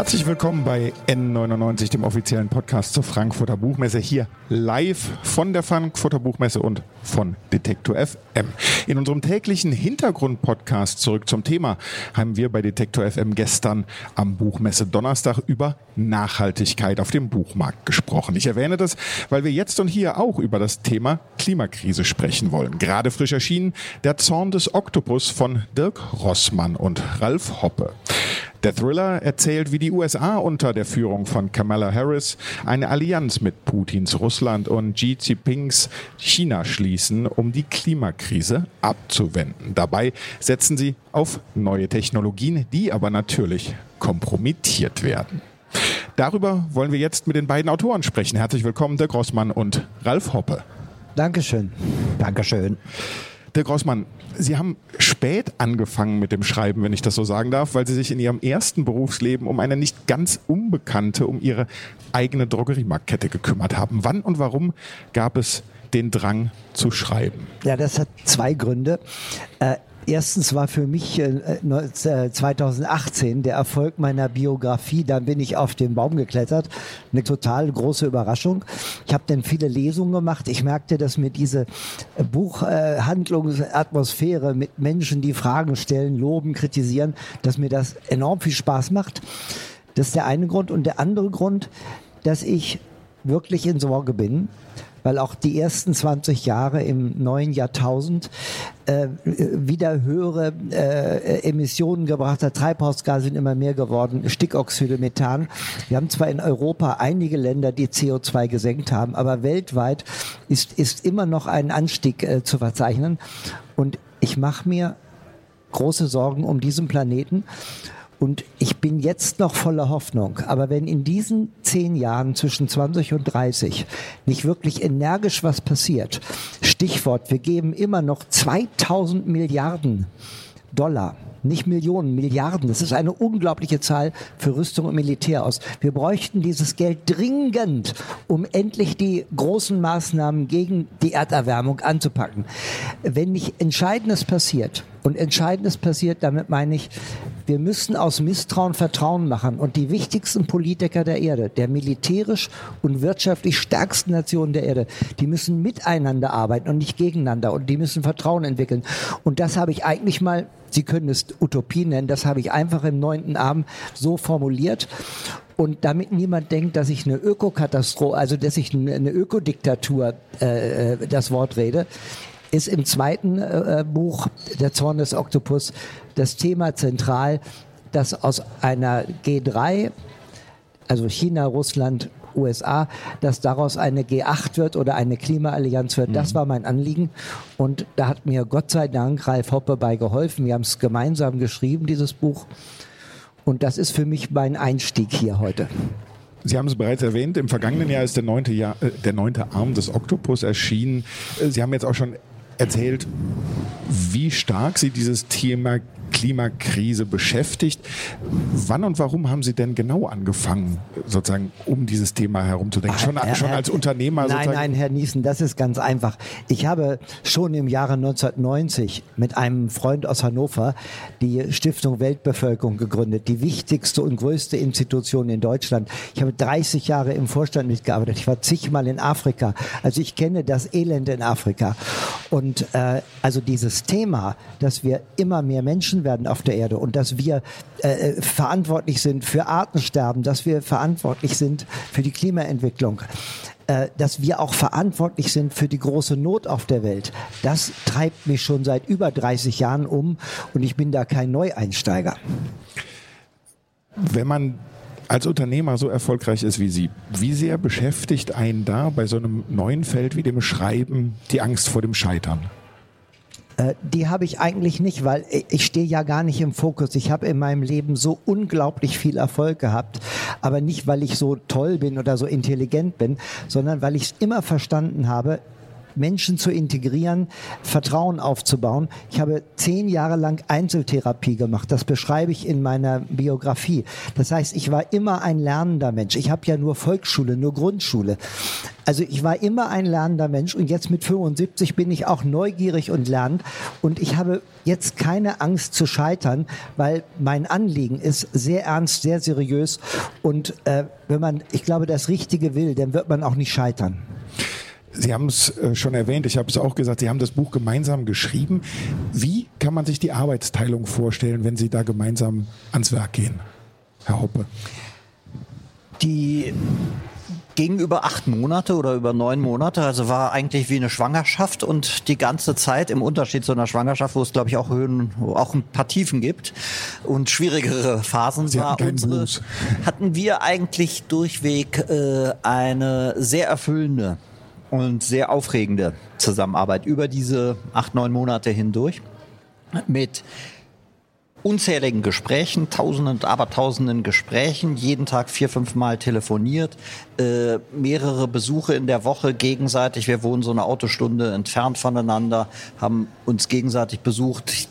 Herzlich willkommen bei N99, dem offiziellen Podcast zur Frankfurter Buchmesse, hier live von der Frankfurter Buchmesse und von Detektor FM. In unserem täglichen Hintergrund-Podcast zurück zum Thema haben wir bei Detektor FM gestern am Buchmesse Donnerstag über Nachhaltigkeit auf dem Buchmarkt gesprochen. Ich erwähne das, weil wir jetzt und hier auch über das Thema Klimakrise sprechen wollen. Gerade frisch erschienen Der Zorn des Oktopus von Dirk Rossmann und Ralf Hoppe. Der Thriller erzählt, wie die USA unter der Führung von Kamala Harris eine Allianz mit Putins Russland und Xi Jinpings China schließen, um die Klimakrise abzuwenden. Dabei setzen sie auf neue Technologien, die aber natürlich kompromittiert werden. Darüber wollen wir jetzt mit den beiden Autoren sprechen. Herzlich willkommen, der Grossmann und Ralf Hoppe. Dankeschön. Dankeschön. Der Grossmann, Sie haben spät angefangen mit dem Schreiben, wenn ich das so sagen darf, weil Sie sich in Ihrem ersten Berufsleben um eine nicht ganz unbekannte, um Ihre eigene Drogeriemarktkette gekümmert haben. Wann und warum gab es den Drang zu schreiben? Ja, das hat zwei Gründe. Äh, Erstens war für mich äh, 2018 äh, der Erfolg meiner Biografie, dann bin ich auf den Baum geklettert, eine total große Überraschung. Ich habe dann viele Lesungen gemacht. Ich merkte, dass mir diese Buchhandlungsatmosphäre äh, mit Menschen, die Fragen stellen, loben, kritisieren, dass mir das enorm viel Spaß macht. Das ist der eine Grund. Und der andere Grund, dass ich wirklich in Sorge bin, weil auch die ersten 20 Jahre im neuen Jahrtausend äh, wieder höhere äh, Emissionen gebracht hat. Treibhausgase sind immer mehr geworden, Stickoxide, Methan. Wir haben zwar in Europa einige Länder, die CO2 gesenkt haben, aber weltweit ist, ist immer noch ein Anstieg äh, zu verzeichnen. Und ich mache mir große Sorgen um diesen Planeten. Und ich bin jetzt noch voller Hoffnung. Aber wenn in diesen zehn Jahren zwischen 20 und 30 nicht wirklich energisch was passiert, Stichwort, wir geben immer noch 2000 Milliarden Dollar nicht Millionen, Milliarden. Das ist eine unglaubliche Zahl für Rüstung und Militär aus. Wir bräuchten dieses Geld dringend, um endlich die großen Maßnahmen gegen die Erderwärmung anzupacken. Wenn nicht Entscheidendes passiert, und Entscheidendes passiert, damit meine ich, wir müssen aus Misstrauen Vertrauen machen. Und die wichtigsten Politiker der Erde, der militärisch und wirtschaftlich stärksten Nationen der Erde, die müssen miteinander arbeiten und nicht gegeneinander. Und die müssen Vertrauen entwickeln. Und das habe ich eigentlich mal Sie können es Utopie nennen, das habe ich einfach im neunten Abend so formuliert. Und damit niemand denkt, dass ich eine Ökokatastrophe, also dass ich eine Ökodiktatur äh, äh, das Wort rede, ist im zweiten äh, Buch Der Zorn des Oktopus das Thema zentral, dass aus einer G3, also China, Russland, USA, dass daraus eine G8 wird oder eine Klimaallianz wird. Das mhm. war mein Anliegen. Und da hat mir Gott sei Dank Ralf Hoppe bei geholfen. Wir haben es gemeinsam geschrieben, dieses Buch. Und das ist für mich mein Einstieg hier heute. Sie haben es bereits erwähnt, im vergangenen Jahr ist der neunte, Jahr, äh, der neunte Arm des Oktopus erschienen. Äh, Sie haben jetzt auch schon erzählt, wie stark Sie dieses Thema Klimakrise beschäftigt. Wann und warum haben Sie denn genau angefangen, sozusagen um dieses Thema herumzudenken? Schon, Herr, schon als Unternehmer nein, sozusagen? Nein, Herr Niesen, das ist ganz einfach. Ich habe schon im Jahre 1990 mit einem Freund aus Hannover die Stiftung Weltbevölkerung gegründet, die wichtigste und größte Institution in Deutschland. Ich habe 30 Jahre im Vorstand mitgearbeitet. Ich war zigmal in Afrika. Also ich kenne das Elend in Afrika. Und äh, also dieses Thema, dass wir immer mehr Menschen Menschen werden auf der Erde und dass wir äh, äh, verantwortlich sind für Artensterben, dass wir verantwortlich sind für die Klimaentwicklung äh, dass wir auch verantwortlich sind für die große Not auf der Welt. Das treibt mich schon seit über 30 Jahren um und ich bin da kein Neueinsteiger. Wenn man als Unternehmer so erfolgreich ist wie Sie, wie sehr beschäftigt einen da bei so einem neuen Feld wie dem Schreiben die Angst vor dem Scheitern? Äh, die habe ich eigentlich nicht, weil ich stehe ja gar nicht im Fokus. Ich habe in meinem Leben so unglaublich viel Erfolg gehabt, aber nicht, weil ich so toll bin oder so intelligent bin, sondern weil ich es immer verstanden habe, Menschen zu integrieren, Vertrauen aufzubauen. Ich habe zehn Jahre lang Einzeltherapie gemacht. Das beschreibe ich in meiner Biografie. Das heißt, ich war immer ein lernender Mensch. Ich habe ja nur Volksschule, nur Grundschule. Also ich war immer ein lernender Mensch und jetzt mit 75 bin ich auch neugierig und lernend und ich habe jetzt keine Angst zu scheitern, weil mein Anliegen ist sehr ernst, sehr seriös und äh, wenn man, ich glaube, das Richtige will, dann wird man auch nicht scheitern. Sie haben es äh, schon erwähnt, ich habe es auch gesagt, Sie haben das Buch gemeinsam geschrieben. Wie kann man sich die Arbeitsteilung vorstellen, wenn Sie da gemeinsam ans Werk gehen, Herr Hoppe? Die ging über acht Monate oder über neun Monate, also war eigentlich wie eine Schwangerschaft und die ganze Zeit im Unterschied zu einer Schwangerschaft, wo es glaube ich auch Höhen, auch ein paar Tiefen gibt und schwierigere Phasen Sie war unsere, hatten wir eigentlich durchweg äh, eine sehr erfüllende und sehr aufregende Zusammenarbeit über diese acht, neun Monate hindurch mit unzähligen Gesprächen, tausenden und abertausenden Gesprächen, jeden Tag vier, fünf Mal telefoniert, äh, mehrere Besuche in der Woche gegenseitig. Wir wohnen so eine Autostunde entfernt voneinander, haben uns gegenseitig besucht.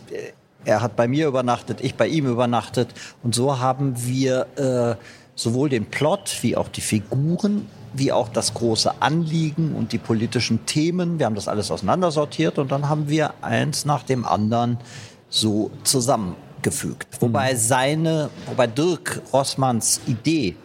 Er hat bei mir übernachtet, ich bei ihm übernachtet. Und so haben wir äh, sowohl den Plot wie auch die Figuren wie auch das große Anliegen und die politischen Themen. Wir haben das alles auseinandersortiert und dann haben wir eins nach dem anderen so zusammengefügt. Wobei seine, wobei Dirk Rossmanns Idee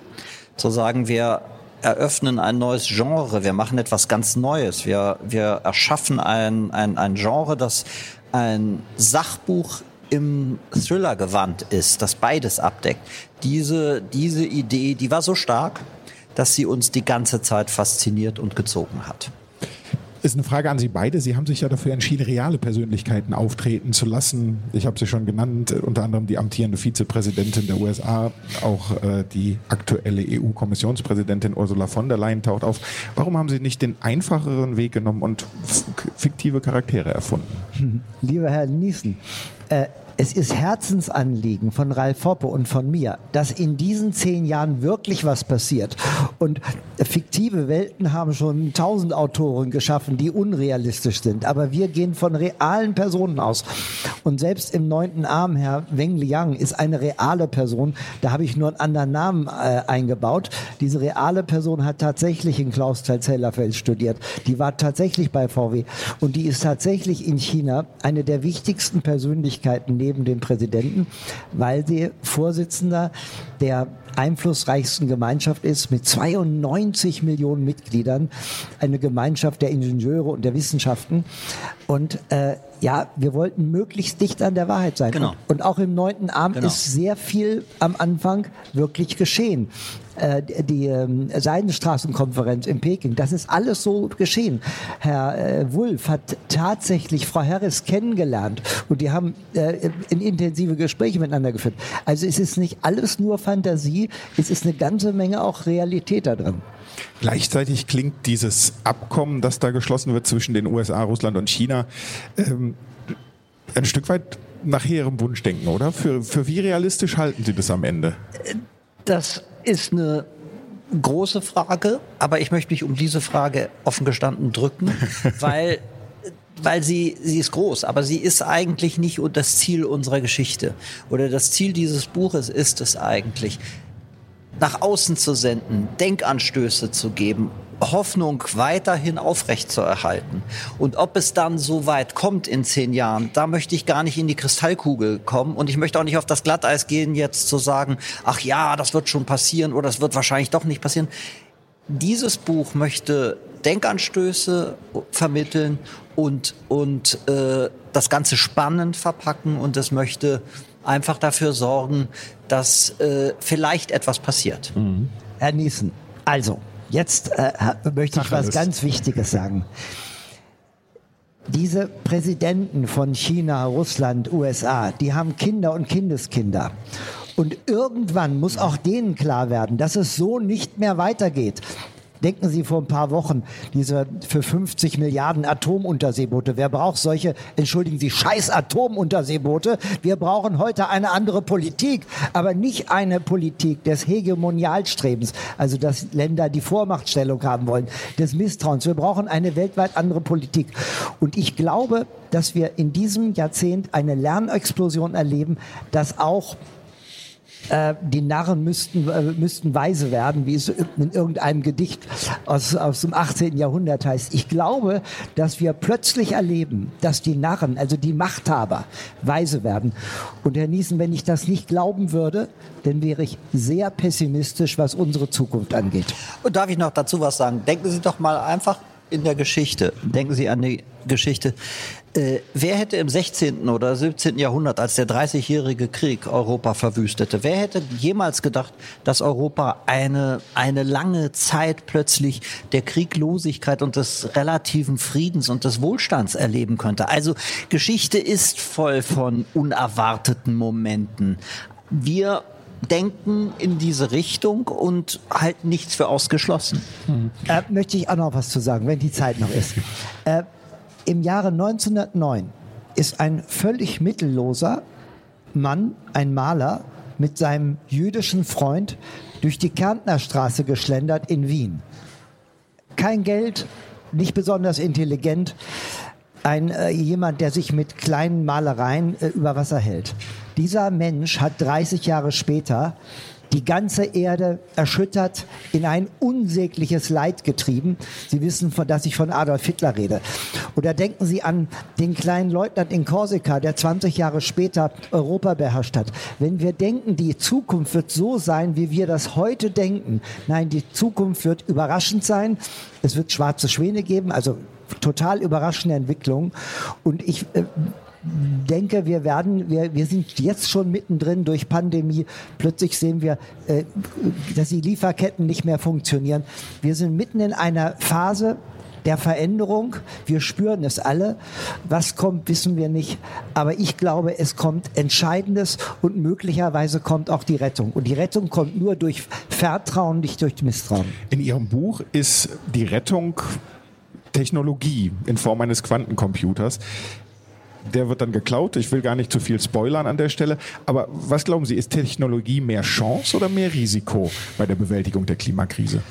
zu sagen, wir eröffnen ein neues Genre, wir machen etwas ganz Neues, wir, wir erschaffen ein, ein, ein Genre, das ein Sachbuch im Thriller-Gewand ist, das beides abdeckt. Diese, diese Idee, die war so stark, dass sie uns die ganze Zeit fasziniert und gezogen hat. Ist eine Frage an Sie beide. Sie haben sich ja dafür entschieden, reale Persönlichkeiten auftreten zu lassen. Ich habe sie schon genannt, unter anderem die amtierende Vizepräsidentin der USA, auch äh, die aktuelle EU-Kommissionspräsidentin Ursula von der Leyen taucht auf. Warum haben Sie nicht den einfacheren Weg genommen und fiktive Charaktere erfunden? Lieber Herr Niesen, äh, es ist Herzensanliegen von Ralf Hoppe und von mir, dass in diesen zehn Jahren wirklich was passiert. Und fiktive Welten haben schon tausend Autoren geschaffen, die unrealistisch sind. Aber wir gehen von realen Personen aus. Und selbst im neunten Arm, Herr Weng Liang, ist eine reale Person. Da habe ich nur einen anderen Namen äh, eingebaut. Diese reale Person hat tatsächlich in Klaus Zellerfeld studiert. Die war tatsächlich bei VW. Und die ist tatsächlich in China eine der wichtigsten Persönlichkeiten neben dem Präsidenten, weil sie Vorsitzender der einflussreichsten Gemeinschaft ist mit 92 Millionen Mitgliedern, eine Gemeinschaft der Ingenieure und der Wissenschaften. Und äh, ja, wir wollten möglichst dicht an der Wahrheit sein. Genau. Und, auch im neunten Abend Genau. ist sehr viel am Anfang wirklich geschehen. Äh, die ähm, Seidenstraßenkonferenz in Peking, das ist alles so geschehen. Herr äh, Wulff hat tatsächlich Frau Harris kennengelernt und die haben äh, in intensive Gespräche miteinander geführt. Also es ist nicht alles nur Fantasie, es ist eine ganze Menge auch Realität da drin. Gleichzeitig klingt dieses Abkommen, das da geschlossen wird zwischen den USA, Russland und China, ähm, ein Stück weit nach ihrem Wunschdenken, oder? Für, für wie realistisch halten Sie das am Ende? Das ist eine große Frage, aber ich möchte mich um diese Frage offen gestanden drücken, weil weil sie, sie ist groß, aber sie ist eigentlich nicht das Ziel unserer Geschichte. Oder das Ziel dieses Buches ist es eigentlich, nach außen zu senden, Denkanstöße zu geben, Hoffnung weiterhin aufrechtzuerhalten. Und ob es dann so weit kommt in zehn Jahren, da möchte ich gar nicht in die Kristallkugel kommen. Und ich möchte auch nicht auf das Glatteis gehen, jetzt zu sagen, ach ja, das wird schon passieren oder das wird wahrscheinlich doch nicht passieren. Dieses Buch möchte Denkanstöße vermitteln und, und äh, das Ganze spannend verpacken und es möchte einfach dafür sorgen, dass äh, vielleicht etwas passiert. Herr Niesen, also, jetzt äh, möchte ich was ganz Wichtiges sagen. Diese Präsidenten von China, Russland, USA, die haben Kinder und Kindeskinder. Und irgendwann muss auch denen klar werden, dass es so nicht mehr weitergeht. Denken Sie vor ein paar Wochen, diese für 50 Milliarden Atomunterseeboote. Wer braucht solche, entschuldigen Sie, scheiß Atomunterseeboote? Wir brauchen heute eine andere Politik, aber nicht eine Politik des Hegemonialstrebens, also dass Länder die Vormachtstellung haben wollen, des Misstrauens. Wir brauchen eine weltweit andere Politik. Und ich glaube, dass wir in diesem Jahrzehnt eine Lernexplosion erleben, dass auch äh, die Narren müssten, äh, müssten weise werden, wie es in irgendeinem Gedicht aus, aus dem 18. Jahrhundert heißt. Ich glaube, dass wir plötzlich erleben, dass die Narren, also die Machthaber, weise werden. Und Herr Niesen, wenn ich das nicht glauben würde, dann wäre ich sehr pessimistisch, was unsere Zukunft angeht. Und darf ich noch dazu was sagen? Denken Sie doch mal einfach in der Geschichte. Denken Sie an die Geschichte. Äh, wer hätte im 16. oder 17. Jahrhundert, als der 30-jährige Krieg Europa verwüstete, wer hätte jemals gedacht, dass Europa eine, eine lange Zeit plötzlich der Krieglosigkeit und des relativen Friedens und des Wohlstands erleben könnte? Also Geschichte ist voll von unerwarteten Momenten. Wir denken in diese Richtung und halten nichts für ausgeschlossen. Hm. Äh, möchte ich auch noch was zu sagen, wenn die Zeit noch ist. Äh, Im Jahre 1909 ist ein völlig mittelloser Mann, ein Maler, mit seinem jüdischen Freund durch die Kärntnerstraße geschlendert in Wien. Kein Geld, nicht besonders intelligent, ein äh, jemand, der sich mit kleinen Malereien äh, über Wasser hält. Dieser Mensch hat 30 Jahre später die ganze Erde erschüttert, in ein unsägliches Leid getrieben. Sie wissen, dass ich von Adolf Hitler rede. Oder denken Sie an den kleinen Leutnant in Korsika, der 20 Jahre später Europa beherrscht hat. Wenn wir denken, die Zukunft wird so sein, wie wir das heute denken, nein, die Zukunft wird überraschend sein. Es wird schwarze Schwäne geben, also total überraschende Entwicklung. Und ich äh, denke, wir werden, wir, wir sind jetzt schon mittendrin durch Pandemie. Plötzlich sehen wir, äh, dass die Lieferketten nicht mehr funktionieren. Wir sind mitten in einer Phase, der Veränderung. Wir spüren es alle. Was kommt, wissen wir nicht. Aber ich glaube, es kommt Entscheidendes und möglicherweise kommt auch die Rettung. Und die Rettung kommt nur durch Vertrauen, nicht durch Misstrauen. In Ihrem Buch ist die Rettung Technologie in Form eines Quantencomputers der wird dann geklaut. Ich will gar nicht zu viel spoilern an der Stelle. Aber was glauben Sie, ist Technologie mehr Chance oder mehr Risiko bei der Bewältigung der Klimakrise?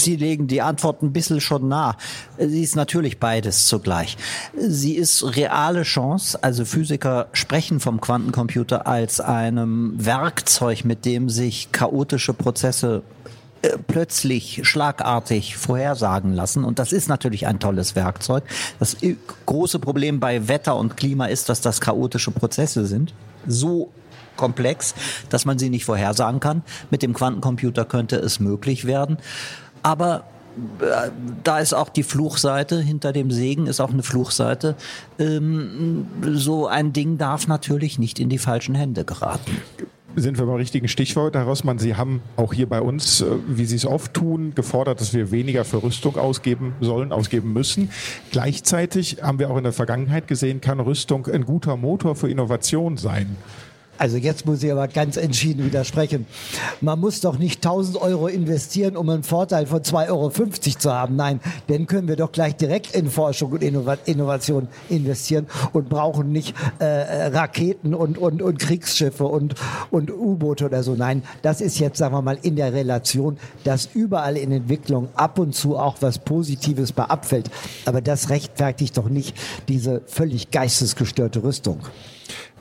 Sie legen die Antwort ein bisschen schon nah. Sie ist natürlich beides zugleich. Sie ist reale Chance. Also Physiker sprechen vom Quantencomputer als einem Werkzeug, mit dem sich chaotische Prozesse plötzlich schlagartig vorhersagen lassen. Und das ist natürlich ein tolles Werkzeug. Das große Problem bei Wetter und Klima ist, dass das chaotische Prozesse sind. So komplex, dass man sie nicht vorhersagen kann. Mit dem Quantencomputer könnte es möglich werden. Aber äh, da ist auch die Fluchseite, hinter dem Segen ist auch eine Fluchseite. Ähm, so ein Ding darf natürlich nicht in die falschen Hände geraten sind wir beim richtigen Stichwort, Herr Rossmann. Sie haben auch hier bei uns, äh, wie Sie es oft tun, gefordert, dass wir weniger für Rüstung ausgeben sollen, ausgeben müssen. Gleichzeitig haben wir auch in der Vergangenheit gesehen, kann Rüstung ein guter Motor für Innovation sein. Also jetzt muss ich aber ganz entschieden widersprechen. Man muss doch nicht 1000 Euro investieren, um einen Vorteil von 2,50 Euro zu haben. Nein, den können wir doch gleich direkt in Forschung und Innovation investieren und brauchen nicht äh, Raketen und, und, und Kriegsschiffe und, und U-Boote oder so. Nein, das ist jetzt, sagen wir mal, in der Relation, dass überall in Entwicklung ab und zu auch was Positives bei abfällt. Aber das rechtfertigt doch nicht diese völlig geistesgestörte Rüstung.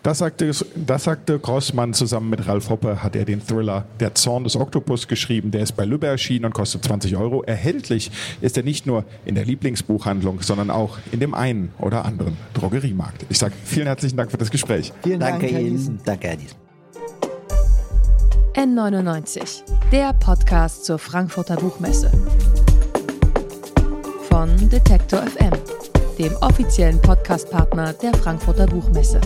Das sagte, das sagte Grossmann zusammen mit Ralf Hoppe, hat er den Thriller Der Zorn des Oktopus geschrieben. Der ist bei Lübbe erschienen und kostet 20 Euro. Erhältlich ist er nicht nur in der Lieblingsbuchhandlung, sondern auch in dem einen oder anderen Drogeriemarkt. Ich sage vielen herzlichen Dank für das Gespräch. Vielen Dank, Dank Herr Ihnen. Danke, Herr N99, der Podcast zur Frankfurter Buchmesse. Von Detektor FM, dem offiziellen Podcastpartner der Frankfurter Buchmesse.